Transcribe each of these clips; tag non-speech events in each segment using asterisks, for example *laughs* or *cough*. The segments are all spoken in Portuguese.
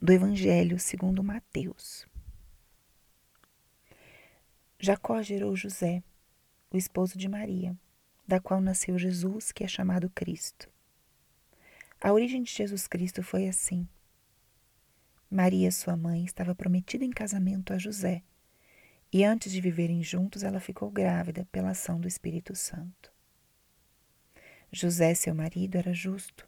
do Evangelho segundo Mateus. Jacó gerou José, o esposo de Maria, da qual nasceu Jesus, que é chamado Cristo. A origem de Jesus Cristo foi assim. Maria, sua mãe, estava prometida em casamento a José, e antes de viverem juntos, ela ficou grávida pela ação do Espírito Santo. José, seu marido, era justo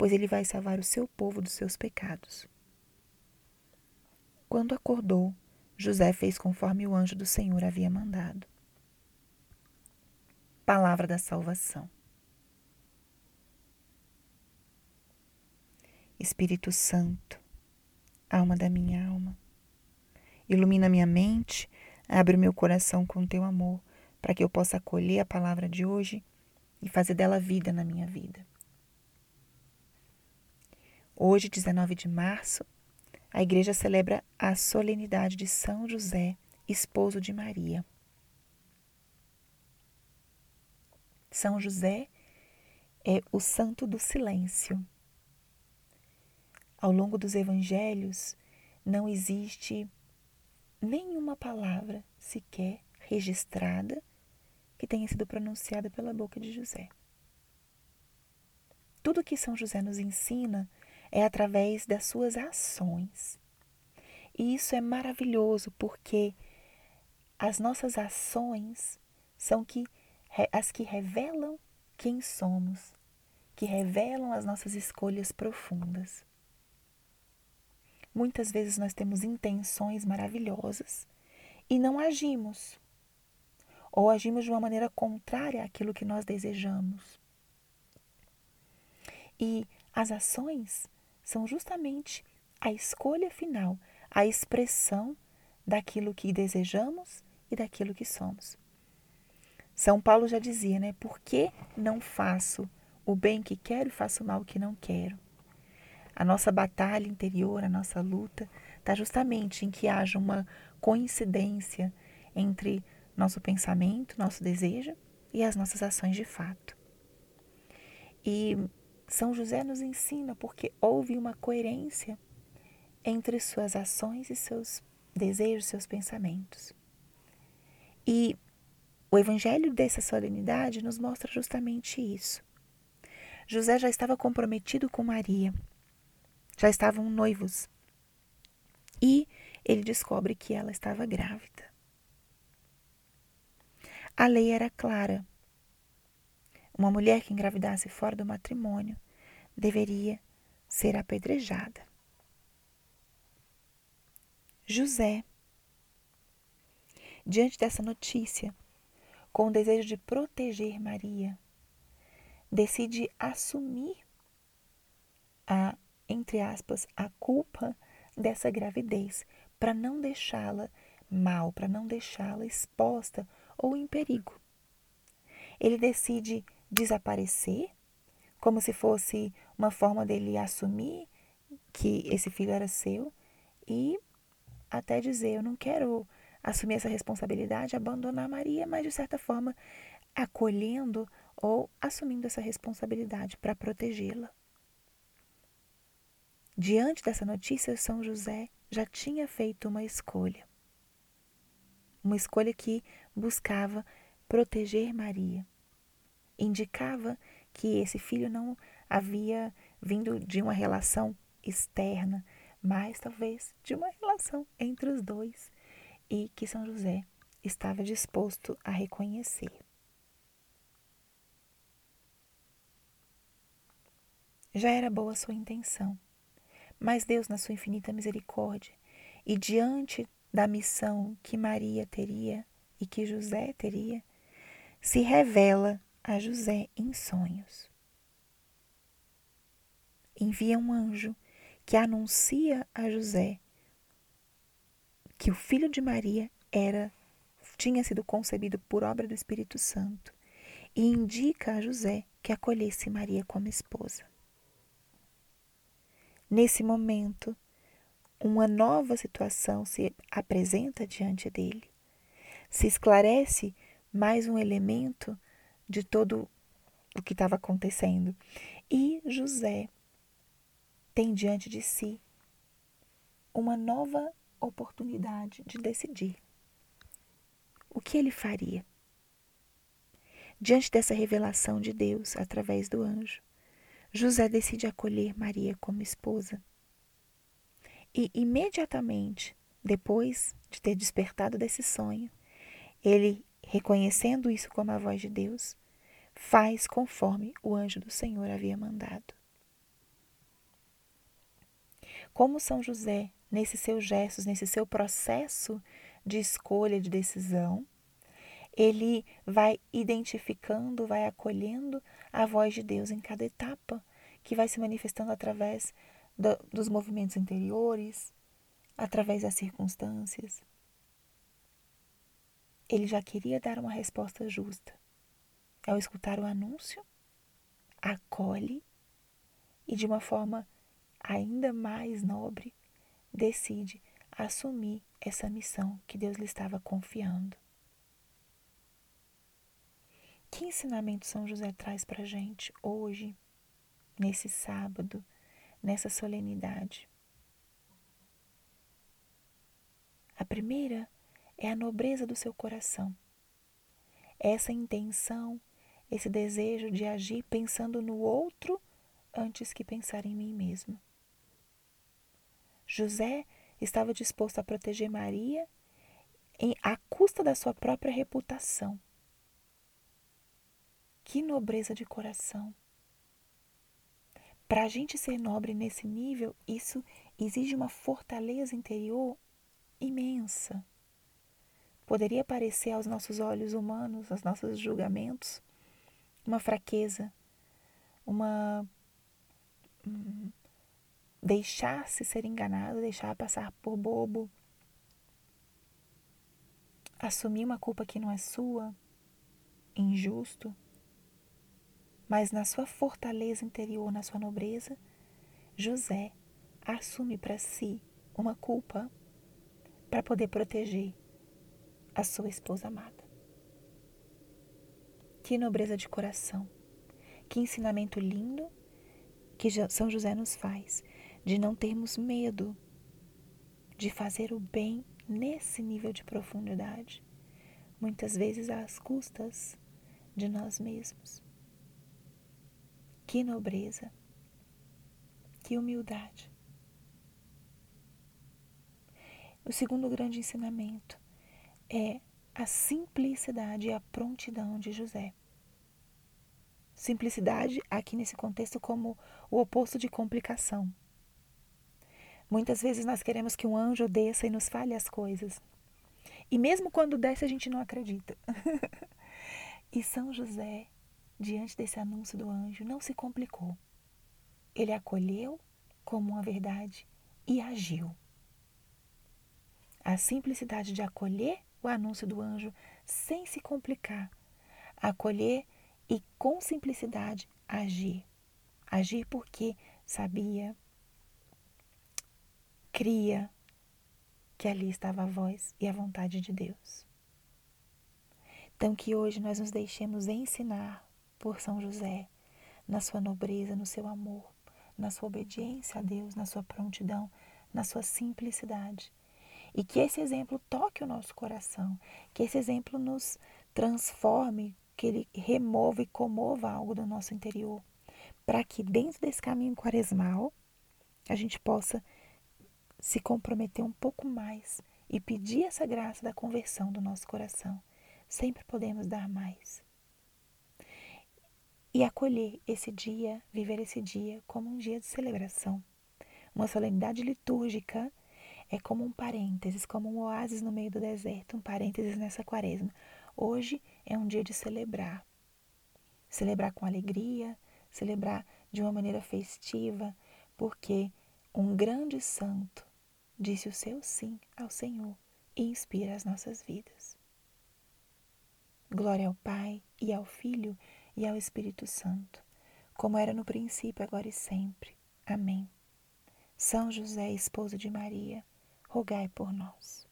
pois ele vai salvar o seu povo dos seus pecados. Quando acordou, José fez conforme o anjo do Senhor havia mandado. Palavra da salvação. Espírito Santo, alma da minha alma, ilumina minha mente, abre o meu coração com teu amor, para que eu possa acolher a palavra de hoje e fazer dela vida na minha vida. Hoje, 19 de março, a igreja celebra a solenidade de São José, esposo de Maria. São José é o santo do silêncio. Ao longo dos evangelhos, não existe nenhuma palavra sequer registrada que tenha sido pronunciada pela boca de José. Tudo que São José nos ensina é através das suas ações. E isso é maravilhoso porque as nossas ações são que, as que revelam quem somos, que revelam as nossas escolhas profundas. Muitas vezes nós temos intenções maravilhosas e não agimos, ou agimos de uma maneira contrária àquilo que nós desejamos. E as ações são justamente a escolha final, a expressão daquilo que desejamos e daquilo que somos. São Paulo já dizia, né? Por que não faço o bem que quero e faço o mal que não quero? A nossa batalha interior, a nossa luta, está justamente em que haja uma coincidência entre nosso pensamento, nosso desejo e as nossas ações de fato. E são José nos ensina porque houve uma coerência entre suas ações e seus desejos, seus pensamentos. E o evangelho dessa solenidade nos mostra justamente isso. José já estava comprometido com Maria, já estavam noivos. E ele descobre que ela estava grávida. A lei era clara. Uma mulher que engravidasse fora do matrimônio deveria ser apedrejada. José, diante dessa notícia, com o desejo de proteger Maria, decide assumir a, entre aspas, a culpa dessa gravidez, para não deixá-la mal, para não deixá-la exposta ou em perigo. Ele decide desaparecer, como se fosse uma forma dele assumir que esse filho era seu e até dizer: Eu não quero assumir essa responsabilidade, abandonar Maria, mas de certa forma acolhendo ou assumindo essa responsabilidade para protegê-la. Diante dessa notícia, São José já tinha feito uma escolha. Uma escolha que buscava proteger Maria indicava que esse filho não havia vindo de uma relação externa, mas talvez de uma relação entre os dois e que São José estava disposto a reconhecer. Já era boa sua intenção, mas Deus, na sua infinita misericórdia e diante da missão que Maria teria e que José teria, se revela a José em sonhos. Envia um anjo que anuncia a José que o filho de Maria era tinha sido concebido por obra do Espírito Santo e indica a José que acolhesse Maria como esposa. Nesse momento, uma nova situação se apresenta diante dele. Se esclarece mais um elemento de todo o que estava acontecendo. E José tem diante de si uma nova oportunidade de decidir o que ele faria. Diante dessa revelação de Deus através do anjo, José decide acolher Maria como esposa. E imediatamente depois de ter despertado desse sonho, ele, reconhecendo isso como a voz de Deus, faz conforme o anjo do Senhor havia mandado. Como São José, nesses seus gestos, nesse seu processo de escolha, de decisão, ele vai identificando, vai acolhendo a voz de Deus em cada etapa, que vai se manifestando através do, dos movimentos interiores, através das circunstâncias. Ele já queria dar uma resposta justa, ao escutar o anúncio, acolhe e, de uma forma ainda mais nobre, decide assumir essa missão que Deus lhe estava confiando. Que ensinamento São José traz para a gente hoje, nesse sábado, nessa solenidade? A primeira é a nobreza do seu coração essa intenção, esse desejo de agir pensando no outro antes que pensar em mim mesmo. José estava disposto a proteger Maria em, à custa da sua própria reputação. Que nobreza de coração! Para a gente ser nobre nesse nível, isso exige uma fortaleza interior imensa poderia parecer aos nossos olhos humanos, aos nossos julgamentos, uma fraqueza, uma. Hum, deixar-se ser enganado, deixar passar por bobo, assumir uma culpa que não é sua, injusto, mas na sua fortaleza interior, na sua nobreza, José assume para si uma culpa para poder proteger a sua esposa amada. Que nobreza de coração, que ensinamento lindo que São José nos faz de não termos medo de fazer o bem nesse nível de profundidade, muitas vezes às custas de nós mesmos. Que nobreza, que humildade. O segundo grande ensinamento é a simplicidade e a prontidão de José. Simplicidade, aqui nesse contexto, como o oposto de complicação. Muitas vezes nós queremos que um anjo desça e nos fale as coisas. E mesmo quando desce, a gente não acredita. *laughs* e São José, diante desse anúncio do anjo, não se complicou. Ele acolheu como uma verdade e agiu. A simplicidade de acolher o anúncio do anjo sem se complicar, acolher e com simplicidade agir. Agir porque sabia, cria que ali estava a voz e a vontade de Deus. Então, que hoje nós nos deixemos ensinar por São José, na sua nobreza, no seu amor, na sua obediência a Deus, na sua prontidão, na sua simplicidade e que esse exemplo toque o nosso coração, que esse exemplo nos transforme, que ele remova e comova algo do nosso interior, para que dentro desse caminho quaresmal a gente possa se comprometer um pouco mais e pedir essa graça da conversão do nosso coração. Sempre podemos dar mais. E acolher esse dia, viver esse dia como um dia de celebração, uma solenidade litúrgica é como um parênteses, como um oásis no meio do deserto, um parênteses nessa quaresma. Hoje é um dia de celebrar. Celebrar com alegria, celebrar de uma maneira festiva, porque um grande santo disse o seu sim ao Senhor e inspira as nossas vidas. Glória ao Pai, e ao Filho, e ao Espírito Santo, como era no princípio, agora e sempre. Amém. São José, esposo de Maria, rogai por nós.